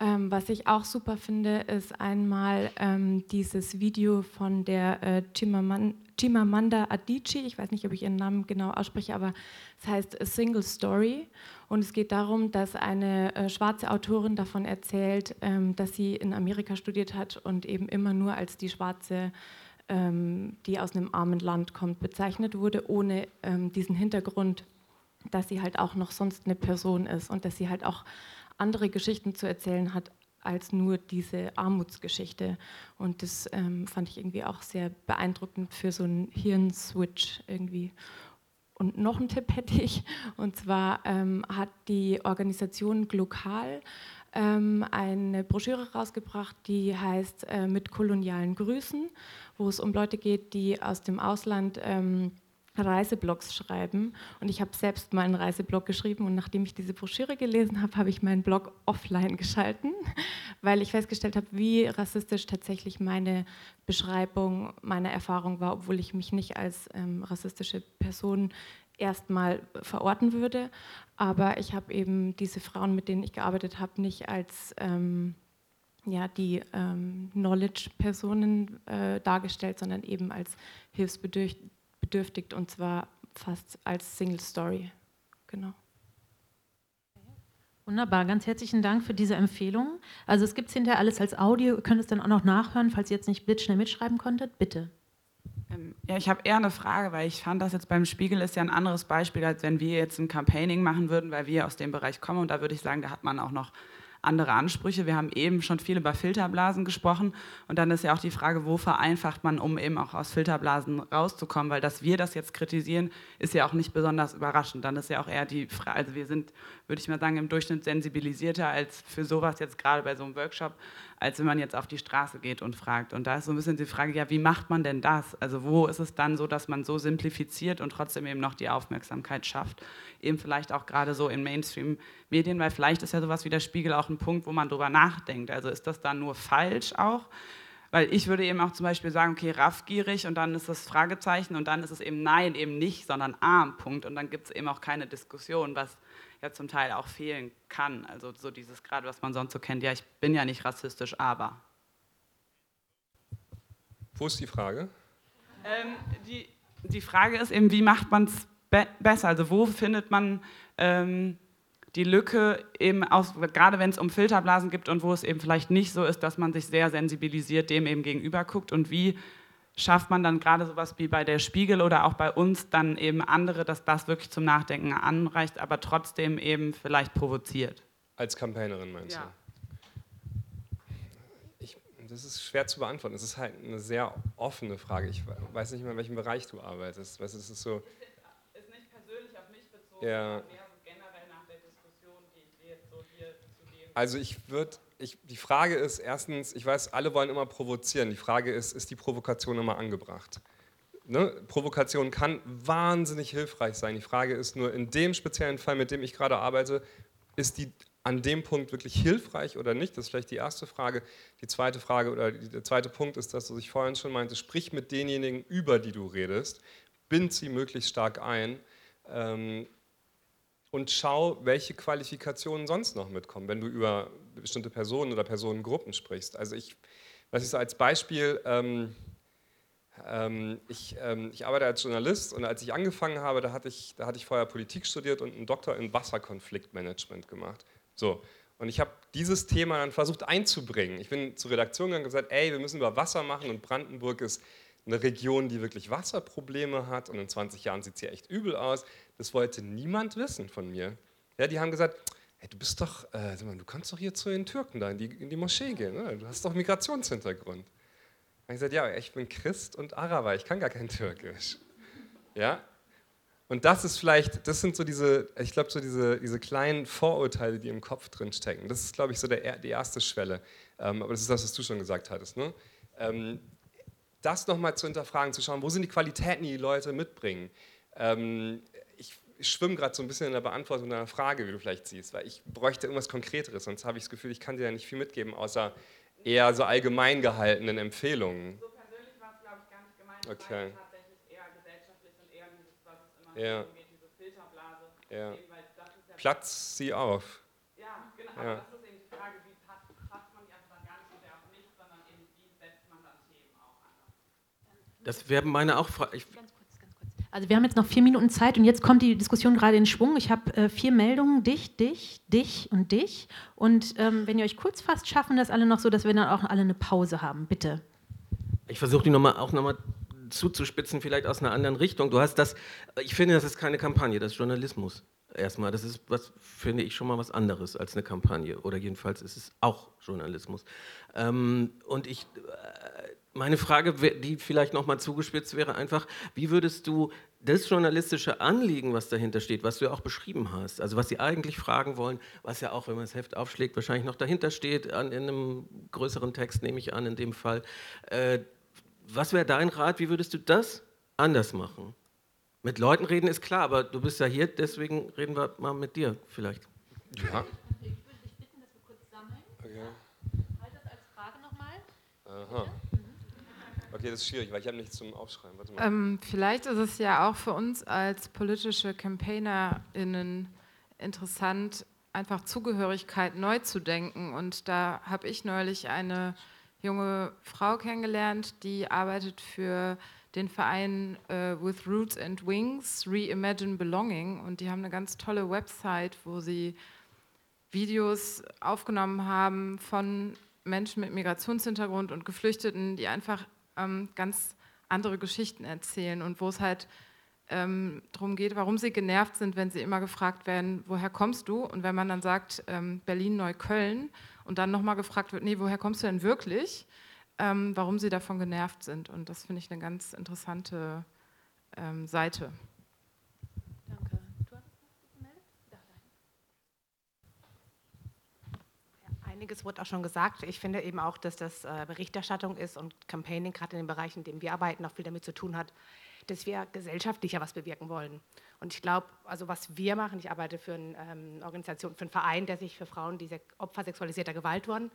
ähm, was ich auch super finde, ist einmal ähm, dieses Video von der äh, Chimaman Chimamanda Adichie. Ich weiß nicht, ob ich ihren Namen genau ausspreche, aber es heißt A Single Story. Und es geht darum, dass eine äh, schwarze Autorin davon erzählt, ähm, dass sie in Amerika studiert hat und eben immer nur als die Schwarze, ähm, die aus einem armen Land kommt, bezeichnet wurde, ohne ähm, diesen Hintergrund, dass sie halt auch noch sonst eine Person ist und dass sie halt auch andere Geschichten zu erzählen hat als nur diese Armutsgeschichte. Und das ähm, fand ich irgendwie auch sehr beeindruckend für so einen Hirnswitch irgendwie. Und noch einen Tipp hätte ich, und zwar ähm, hat die Organisation Glokal ähm, eine Broschüre rausgebracht, die heißt äh, Mit kolonialen Grüßen, wo es um Leute geht, die aus dem Ausland ähm, Reiseblogs schreiben. Und ich habe selbst mal einen Reiseblog geschrieben und nachdem ich diese Broschüre gelesen habe, habe ich meinen Blog offline geschalten, weil ich festgestellt habe, wie rassistisch tatsächlich meine Beschreibung meiner Erfahrung war, obwohl ich mich nicht als ähm, rassistische Person erstmal verorten würde. Aber ich habe eben diese Frauen, mit denen ich gearbeitet habe, nicht als ähm, ja, die ähm, Knowledge-Personen äh, dargestellt, sondern eben als hilfsbedürftig und zwar fast als Single Story. Genau. Wunderbar, ganz herzlichen Dank für diese Empfehlung. Also es gibt es hinterher alles als Audio, ihr könnt es dann auch noch nachhören, falls ihr jetzt nicht blitzschnell mitschreiben konntet, bitte. Ähm, ja, ich habe eher eine Frage, weil ich fand, das jetzt beim Spiegel ist ja ein anderes Beispiel, als wenn wir jetzt ein Campaigning machen würden, weil wir aus dem Bereich kommen. Und da würde ich sagen, da hat man auch noch andere Ansprüche. Wir haben eben schon viel über Filterblasen gesprochen und dann ist ja auch die Frage, wo vereinfacht man, um eben auch aus Filterblasen rauszukommen, weil dass wir das jetzt kritisieren, ist ja auch nicht besonders überraschend. Dann ist ja auch eher die Frage, also wir sind, würde ich mal sagen, im Durchschnitt sensibilisierter als für sowas jetzt gerade bei so einem Workshop, als wenn man jetzt auf die Straße geht und fragt. Und da ist so ein bisschen die Frage, ja, wie macht man denn das? Also wo ist es dann so, dass man so simplifiziert und trotzdem eben noch die Aufmerksamkeit schafft? Eben vielleicht auch gerade so in Mainstream-Medien, weil vielleicht ist ja sowas wie der Spiegel auch ein Punkt, wo man drüber nachdenkt. Also ist das dann nur falsch auch? Weil ich würde eben auch zum Beispiel sagen, okay, raffgierig und dann ist das Fragezeichen und dann ist es eben nein, eben nicht, sondern arm, Punkt. Und dann gibt es eben auch keine Diskussion, was ja zum Teil auch fehlen kann. Also so dieses gerade, was man sonst so kennt, ja, ich bin ja nicht rassistisch, aber. Wo ist die Frage? Ähm, die, die Frage ist eben, wie macht man es be besser? Also wo findet man ähm, die Lücke eben aus, gerade wenn es um Filterblasen gibt und wo es eben vielleicht nicht so ist, dass man sich sehr sensibilisiert dem eben gegenüber guckt und wie schafft man dann gerade sowas wie bei der Spiegel oder auch bei uns dann eben andere, dass das wirklich zum Nachdenken anreicht, aber trotzdem eben vielleicht provoziert. Als Campaignerin meinst ja. du? Ich, das ist schwer zu beantworten. Es ist halt eine sehr offene Frage. Ich weiß nicht mehr, in welchem Bereich du arbeitest. Es ist so. Ist nicht persönlich auf mich bezogen, ja. sondern mehr so generell nach der Diskussion, die ich jetzt so hier zu dem. Also ich würde ich, die Frage ist erstens, ich weiß, alle wollen immer provozieren. Die Frage ist, ist die Provokation immer angebracht? Ne? Provokation kann wahnsinnig hilfreich sein. Die Frage ist nur, in dem speziellen Fall, mit dem ich gerade arbeite, ist die an dem Punkt wirklich hilfreich oder nicht? Das ist vielleicht die erste Frage. Die zweite Frage oder der zweite Punkt ist das, was ich vorhin schon meinte, sprich mit denjenigen, über die du redest, bind sie möglichst stark ein. Ähm, und schau, welche Qualifikationen sonst noch mitkommen, wenn du über bestimmte Personen oder Personengruppen sprichst. Also ich, was ich so als Beispiel, ähm, ähm, ich, ähm, ich, arbeite als Journalist und als ich angefangen habe, da hatte ich, da hatte ich vorher Politik studiert und einen Doktor in Wasserkonfliktmanagement gemacht. So. Und ich habe dieses Thema dann versucht einzubringen. Ich bin zur Redaktion gegangen und gesagt, ey, wir müssen über Wasser machen und Brandenburg ist eine Region, die wirklich Wasserprobleme hat und in 20 Jahren sieht es hier echt übel aus. Das wollte niemand wissen von mir. Ja, die haben gesagt, hey, du bist doch, äh, du kannst doch hier zu den Türken da in die, in die Moschee gehen, ne? du hast doch Migrationshintergrund. Und ich gesagt, ja, ich bin Christ und Araber, ich kann gar kein Türkisch. Ja, und das ist vielleicht, das sind so diese, ich glaube, so diese, diese kleinen Vorurteile, die im Kopf drin stecken. Das ist, glaube ich, so der, die erste Schwelle. Ähm, aber das ist das, was du schon gesagt hattest. Ne? Ähm, das nochmal zu hinterfragen, zu schauen, wo sind die Qualitäten, die die Leute mitbringen. Ähm, ich schwimme gerade so ein bisschen in der Beantwortung deiner Frage, wie du vielleicht siehst, weil ich bräuchte irgendwas Konkreteres, sonst habe ich das Gefühl, ich kann dir ja nicht viel mitgeben, außer eher so allgemein gehaltenen Empfehlungen. So persönlich war es, glaube ich, gar nicht gemeint, okay. weil tatsächlich eher gesellschaftlich und eher dieses, was es immer ja. geht, diese Filterblase. Ja. Eben, ja Platz sie auf. Ja, genau, ja. aber das ist eben die Frage, wie fasst man die einfach dann gar nicht so sehr auf mich, sondern eben, wie setzt man dann Themen auch an. Das wäre meine auch Frage. Also wir haben jetzt noch vier Minuten Zeit und jetzt kommt die Diskussion gerade in Schwung. Ich habe äh, vier Meldungen, dich, dich, dich und dich. Und ähm, wenn ihr euch kurz fasst, schaffen das alle noch so, dass wir dann auch alle eine Pause haben. Bitte. Ich versuche die noch mal, auch nochmal zuzuspitzen, vielleicht aus einer anderen Richtung. Du hast das, ich finde, das ist keine Kampagne, das ist Journalismus. Erstmal, das ist was, finde ich, schon mal was anderes als eine Kampagne. Oder jedenfalls ist es auch Journalismus. Ähm, und ich, äh, meine Frage, die vielleicht nochmal zugespitzt wäre, einfach, wie würdest du das journalistische Anliegen, was dahinter steht, was du ja auch beschrieben hast, also was sie eigentlich fragen wollen, was ja auch, wenn man das Heft aufschlägt, wahrscheinlich noch dahinter steht, an, in einem größeren Text nehme ich an, in dem Fall. Äh, was wäre dein Rat, wie würdest du das anders machen? Mit Leuten reden ist klar, aber du bist ja hier, deswegen reden wir mal mit dir vielleicht. Ja. Ich würde dich bitten, dass wir kurz sammeln. Okay. Halt das als Frage nochmal. Aha. Okay, das ist schwierig, weil ich habe nichts zum Aufschreiben. Warte mal. Ähm, vielleicht ist es ja auch für uns als politische CampaignerInnen interessant, einfach Zugehörigkeit neu zu denken. Und da habe ich neulich eine junge Frau kennengelernt, die arbeitet für den Verein äh, With Roots and Wings, Reimagine Belonging. Und die haben eine ganz tolle Website, wo sie Videos aufgenommen haben von Menschen mit Migrationshintergrund und Geflüchteten, die einfach ähm, ganz andere Geschichten erzählen und wo es halt ähm, darum geht, warum sie genervt sind, wenn sie immer gefragt werden, woher kommst du? Und wenn man dann sagt, ähm, Berlin-Neukölln und dann nochmal gefragt wird, nee, woher kommst du denn wirklich? Ähm, warum sie davon genervt sind. Und das finde ich eine ganz interessante ähm, Seite. Danke. Du hast was gemeldet? Da, da. Einiges wurde auch schon gesagt. Ich finde eben auch, dass das äh, Berichterstattung ist und Campaigning, gerade in den Bereichen, in denen wir arbeiten, auch viel damit zu tun hat, dass wir gesellschaftlicher was bewirken wollen. Und ich glaube, also was wir machen, ich arbeite für eine ähm, Organisation, für einen Verein, der sich für Frauen, die Opfer sexualisierter Gewalt wurden,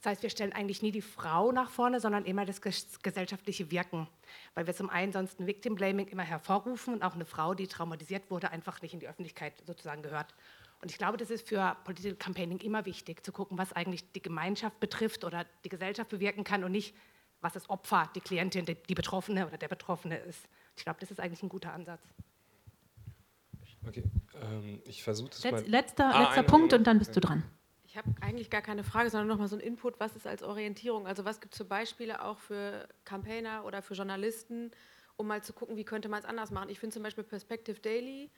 das heißt, wir stellen eigentlich nie die Frau nach vorne, sondern immer das gesellschaftliche Wirken, weil wir zum einen sonst ein Victim Blaming immer hervorrufen und auch eine Frau, die traumatisiert wurde, einfach nicht in die Öffentlichkeit sozusagen gehört. Und ich glaube, das ist für Political Campaigning immer wichtig, zu gucken, was eigentlich die Gemeinschaft betrifft oder die Gesellschaft bewirken kann und nicht, was das Opfer, die Klientin, die Betroffene oder der Betroffene ist. Ich glaube, das ist eigentlich ein guter Ansatz. Okay, ähm, ich versuche das Letz, mal. Letzter, Ah, letzter Punkt und dann bist du dran. Ich habe eigentlich gar keine Frage, sondern nochmal so ein Input, was ist als Orientierung? Also was gibt es für Beispiele auch für Campaigner oder für Journalisten, um mal zu gucken, wie könnte man es anders machen? Ich finde zum Beispiel Perspective Daily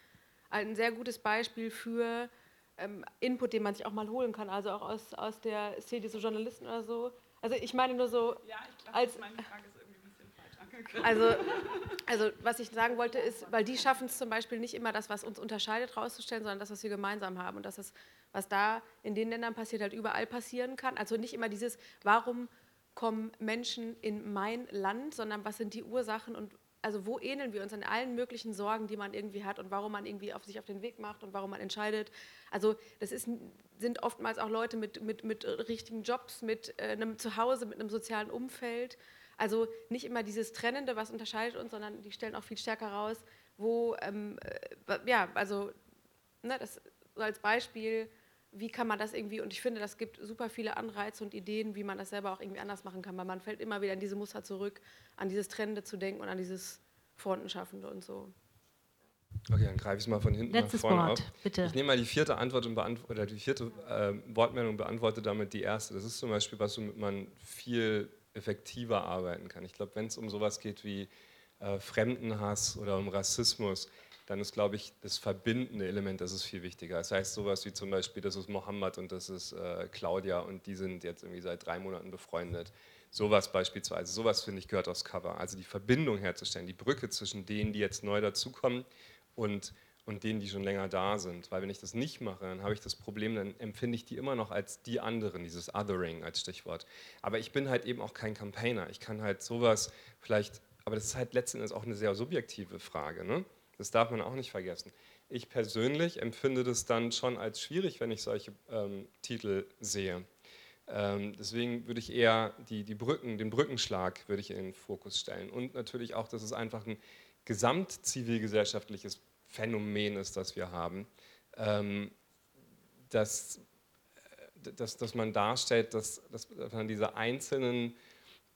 ein sehr gutes Beispiel für ähm, Input, den man sich auch mal holen kann, also auch aus, aus der Szene, so Journalisten oder so. Also ich meine nur so, Ja, ich glaube, Als- meine Frage ist irgendwie ein bisschen falsch angekommen. also, also was ich sagen wollte ist, weil die schaffen es zum Beispiel nicht immer das, was uns unterscheidet, rauszustellen, sondern das, was wir gemeinsam haben und dass das, was da in den Ländern passiert, halt überall passieren kann. Also nicht immer dieses, warum kommen Menschen in mein Land, sondern was sind die Ursachen und also wo ähneln wir uns an allen möglichen Sorgen, die man irgendwie hat und warum man irgendwie auf sich auf den Weg macht und warum man entscheidet. Also das ist, sind oftmals auch Leute mit, mit, mit richtigen Jobs, mit äh, einem Zuhause, mit einem sozialen Umfeld. Also nicht immer dieses Trennende, was unterscheidet uns, sondern die stellen auch viel stärker raus, wo, ähm, äh, ja, also ne, das so als Beispiel, wie kann man das irgendwie, und ich finde, das gibt super viele Anreize und Ideen, wie man das selber auch irgendwie anders machen kann, weil man fällt immer wieder in diese Muster zurück, an dieses Trennende zu denken und an dieses Frontenschaffende und so. Okay, dann greife ich es mal von hinten Letztes nach vorne Wort, auf. bitte. Ich nehme mal die vierte Antwort und oder die vierte äh, Wortmeldung und beantworte damit die erste. Das ist zum Beispiel was, womit man viel effektiver arbeiten kann. Ich glaube, wenn es um sowas geht wie äh, Fremdenhass oder um Rassismus, dann ist, glaube ich, das verbindende Element, das ist viel wichtiger. Das heißt, sowas wie zum Beispiel, das ist Mohammed und das ist äh, Claudia und die sind jetzt irgendwie seit drei Monaten befreundet. Sowas beispielsweise, sowas finde ich gehört aufs Cover. Also die Verbindung herzustellen, die Brücke zwischen denen, die jetzt neu dazukommen und, und denen, die schon länger da sind. Weil wenn ich das nicht mache, dann habe ich das Problem, dann empfinde ich die immer noch als die anderen, dieses Othering als Stichwort. Aber ich bin halt eben auch kein Campaigner. Ich kann halt sowas vielleicht, aber das ist halt letzten Endes auch eine sehr subjektive Frage. Ne? Das darf man auch nicht vergessen. Ich persönlich empfinde das dann schon als schwierig, wenn ich solche ähm, Titel sehe. Ähm, deswegen würde ich eher die, die Brücken, den Brückenschlag würde ich in den Fokus stellen. Und natürlich auch, dass es einfach ein gesamtzivilgesellschaftliches Phänomen ist, das wir haben, ähm, dass, dass, dass man darstellt, dass, dass man diese einzelnen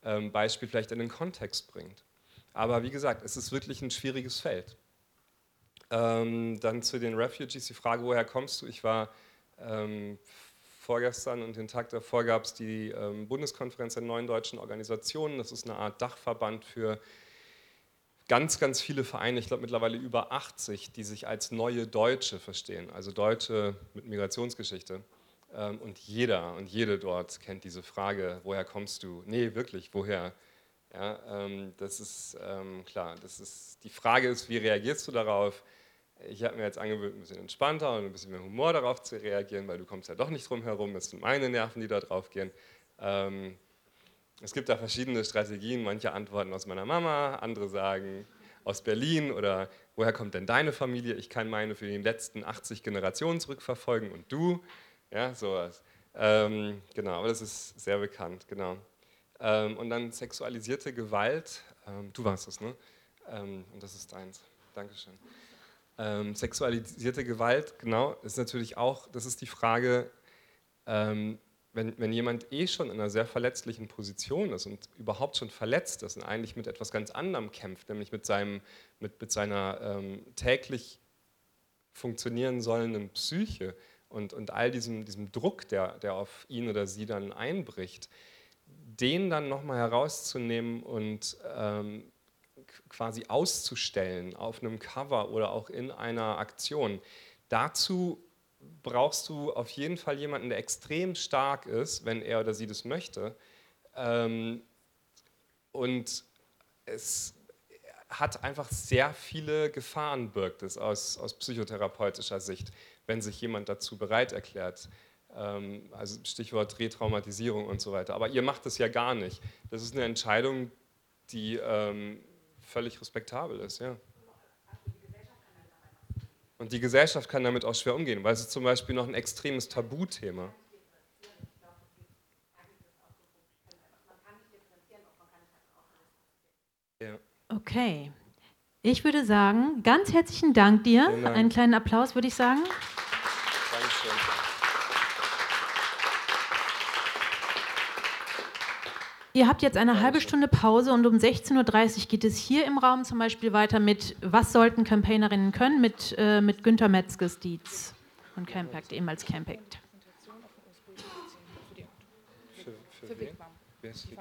ähm, Beispiele vielleicht in den Kontext bringt. Aber wie gesagt, es ist wirklich ein schwieriges Feld. Ähm, dann zu den Refugees, die Frage, woher kommst du? Ich war ähm, vorgestern und den Tag davor gab es die ähm, Bundeskonferenz der neuen deutschen Organisationen. Das ist eine Art Dachverband für ganz, ganz viele Vereine, ich glaube mittlerweile über 80, die sich als neue Deutsche verstehen, also Deutsche mit Migrationsgeschichte. Ähm, und jeder und jede dort kennt diese Frage, woher kommst du? Nee, wirklich, woher? Ja, ähm, das ist ähm, klar. Das ist, die Frage ist, wie reagierst du darauf? Ich habe mir jetzt angewöhnt, ein bisschen entspannter und ein bisschen mehr Humor darauf zu reagieren, weil du kommst ja doch nicht drum herum. Es sind meine Nerven, die da drauf gehen. Ähm, es gibt da verschiedene Strategien. Manche antworten aus meiner Mama, andere sagen aus Berlin oder woher kommt denn deine Familie? Ich kann meine für die letzten 80 Generationen zurückverfolgen und du? Ja, sowas. Ähm, genau, aber das ist sehr bekannt, genau. Ähm, und dann sexualisierte Gewalt, ähm, du warst es, ne? Ähm, und das ist deins. Dankeschön. Ähm, sexualisierte Gewalt, genau, ist natürlich auch, das ist die Frage, ähm, wenn, wenn jemand eh schon in einer sehr verletzlichen Position ist und überhaupt schon verletzt ist und eigentlich mit etwas ganz anderem kämpft, nämlich mit, seinem, mit, mit seiner täglich funktionieren sollenden Psyche und, und all diesem, diesem Druck, der, der auf ihn oder sie dann einbricht, den dann nochmal herauszunehmen und ähm, quasi auszustellen auf einem Cover oder auch in einer Aktion. Dazu brauchst du auf jeden Fall jemanden, der extrem stark ist, wenn er oder sie das möchte. Ähm, und es hat einfach sehr viele Gefahren, birgt es aus, aus psychotherapeutischer Sicht, wenn sich jemand dazu bereit erklärt. Ähm, also Stichwort Retraumatisierung und so weiter. Aber ihr macht das ja gar nicht. Das ist eine Entscheidung, die ähm, völlig respektabel ist. Ja. Und die Gesellschaft kann damit auch schwer umgehen, weil es ist zum Beispiel noch ein extremes Tabuthema. Ja. Okay. Ich würde sagen, ganz herzlichen Dank dir. Dank. Einen kleinen Applaus würde ich sagen. Dankeschön. Ihr habt jetzt eine halbe Stunde Pause und um 16.30 Uhr geht es hier im Raum zum Beispiel weiter mit Was sollten Campaignerinnen können mit, äh, mit Günter Metzges Dietz von Campact, ehemals Campact. Für, für wen? Wer ist die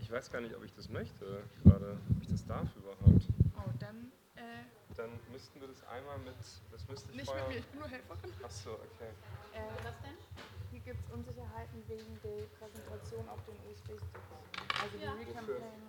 Ich weiß gar nicht, ob ich das möchte gerade, ob ich das darf überhaupt. Oh, dann. Äh, dann müssten wir das einmal mit. Das müsste ich Nicht vorher, mit mir, ich bin nur Helferin. Achso, okay. Äh, was denn? Gibt es Unsicherheiten wegen der Präsentation auf den USB-Sticks. Also die ja. Recampaign,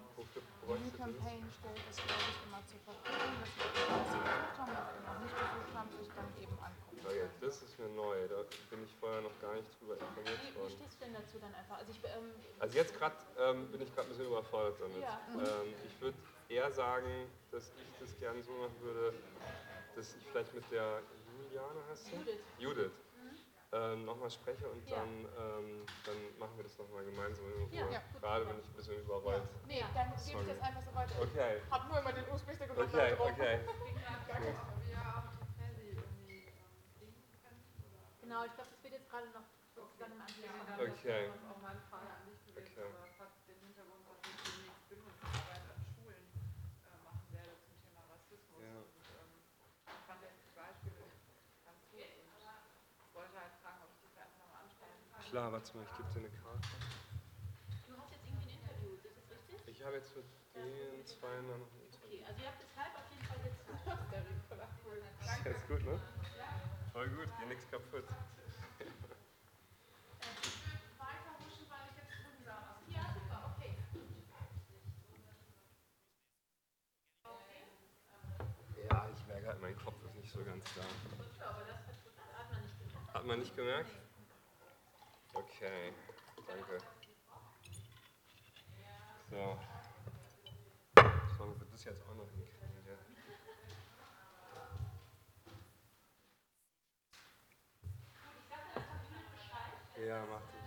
Recampaign stellt das, glaube ich, immer zur Verfügung, dass die, die das gesucht haben oder noch nicht gesucht haben, sich dann eben angucken. Ja, das ist mir neu, da bin ich vorher noch gar nicht drüber informiert worden. Wie stehst du denn dazu dann einfach? Also, ich, ähm, also jetzt gerade ähm, bin ich gerade ein bisschen überfordert damit. Ja. Ähm, ich würde eher sagen, dass ich das gerne so machen würde, dass ich vielleicht mit der Juliane heißt sie? Judith. Judith ähm, nochmal spreche und ja. dann, ähm, dann machen wir das nochmal gemeinsam. Ja, ja, Gerade wenn ich ein bisschen überrollt. Ja. Nee, dann gebe ich das einfach so weiter. Okay. Hab nur immer den USB-Stick und Okay, okay. Genau, ich glaube, das wird jetzt gerade noch sozusagen im Anschluss. Okay. Klar, warte mal, ich gebe dir eine Karte. Du hast jetzt irgendwie ein Interview, ist das richtig? Ich habe jetzt mit den zwei noch ein Interview. Okay, also ihr habt deshalb auf jeden Fall jetzt Zeit. Das ist jetzt gut, ne? Ja. Voll gut, geht nichts kaputt. Ja, ich merke halt, mein Kopf ist nicht so ganz da. Hat man nicht gemerkt? Okay, danke. So. Schauen wir, ob wir das jetzt auch noch hinkriegen hier. Ja, macht